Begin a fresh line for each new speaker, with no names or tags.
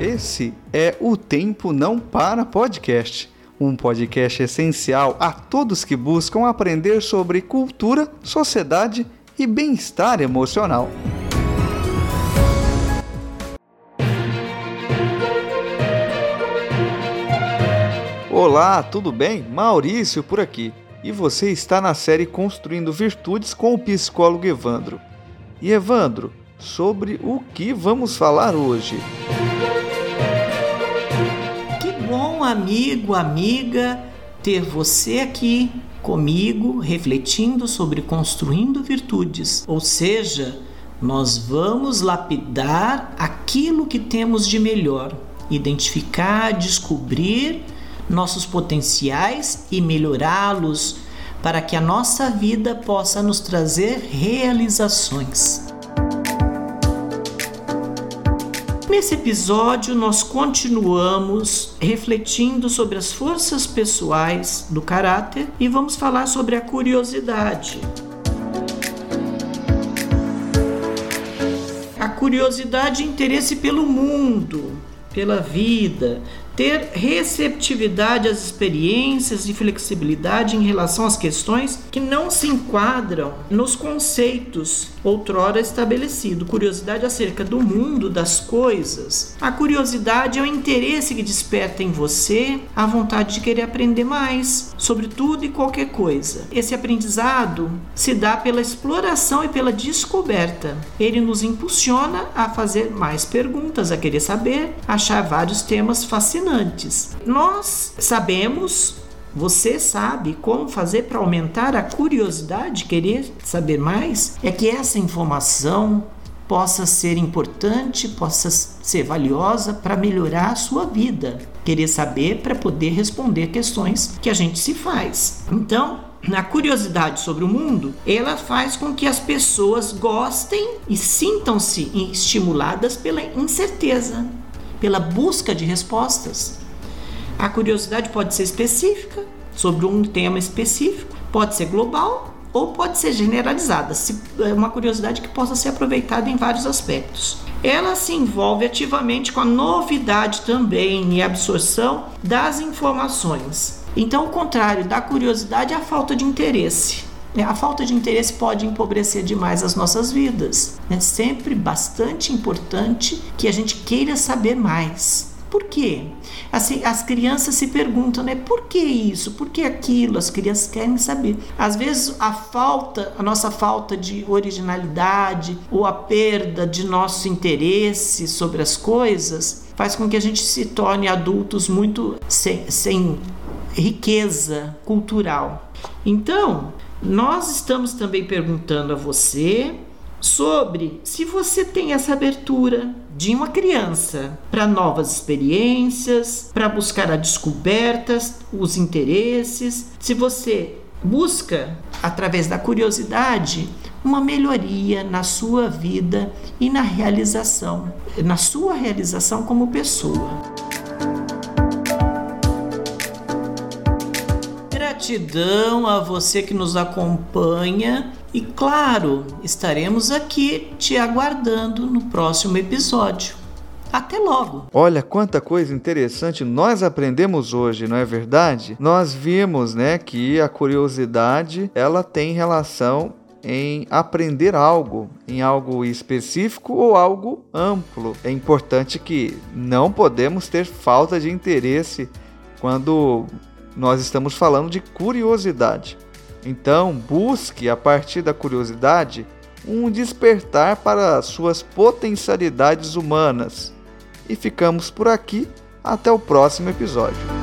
Esse é o Tempo Não Para Podcast, um podcast essencial a todos que buscam aprender sobre cultura, sociedade e bem-estar emocional. Olá, tudo bem? Maurício por aqui. E você está na série Construindo Virtudes com o psicólogo Evandro. E Evandro, sobre o que vamos falar hoje?
Amigo, amiga, ter você aqui comigo refletindo sobre construindo virtudes. Ou seja, nós vamos lapidar aquilo que temos de melhor, identificar, descobrir nossos potenciais e melhorá-los para que a nossa vida possa nos trazer realizações. Nesse episódio, nós continuamos refletindo sobre as forças pessoais do caráter e vamos falar sobre a curiosidade. A curiosidade e interesse pelo mundo, pela vida, ter receptividade às experiências e flexibilidade em relação às questões que não se enquadram nos conceitos outrora estabelecidos. Curiosidade acerca do mundo, das coisas. A curiosidade é o interesse que desperta em você a vontade de querer aprender mais sobre tudo e qualquer coisa. Esse aprendizado se dá pela exploração e pela descoberta. Ele nos impulsiona a fazer mais perguntas, a querer saber, achar vários temas fascinantes Nós sabemos você sabe como fazer para aumentar a curiosidade, querer saber mais? É que essa informação possa ser importante, possa ser valiosa para melhorar a sua vida. Querer saber para poder responder questões que a gente se faz. Então, a curiosidade sobre o mundo, ela faz com que as pessoas gostem e sintam-se estimuladas pela incerteza pela busca de respostas. A curiosidade pode ser específica, sobre um tema específico, pode ser global ou pode ser generalizada, se é uma curiosidade que possa ser aproveitada em vários aspectos. Ela se envolve ativamente com a novidade também e absorção das informações. Então, o contrário da curiosidade é a falta de interesse. É, a falta de interesse pode empobrecer demais as nossas vidas. É sempre bastante importante que a gente queira saber mais. Por quê? Assim, as crianças se perguntam, né? Por que isso? Por que aquilo? As crianças querem saber. Às vezes a falta, a nossa falta de originalidade ou a perda de nosso interesse sobre as coisas faz com que a gente se torne adultos muito sem, sem riqueza cultural. Então, nós estamos também perguntando a você sobre se você tem essa abertura de uma criança para novas experiências, para buscar a descobertas, os interesses, se você busca através da curiosidade uma melhoria na sua vida e na realização, na sua realização como pessoa. Gratidão a você que nos acompanha e, claro, estaremos aqui te aguardando no próximo episódio. Até logo!
Olha quanta coisa interessante nós aprendemos hoje, não é verdade? Nós vimos, né, que a curiosidade ela tem relação em aprender algo, em algo específico ou algo amplo. É importante que não podemos ter falta de interesse quando nós estamos falando de curiosidade. Então, busque a partir da curiosidade um despertar para suas potencialidades humanas. E ficamos por aqui. Até o próximo episódio.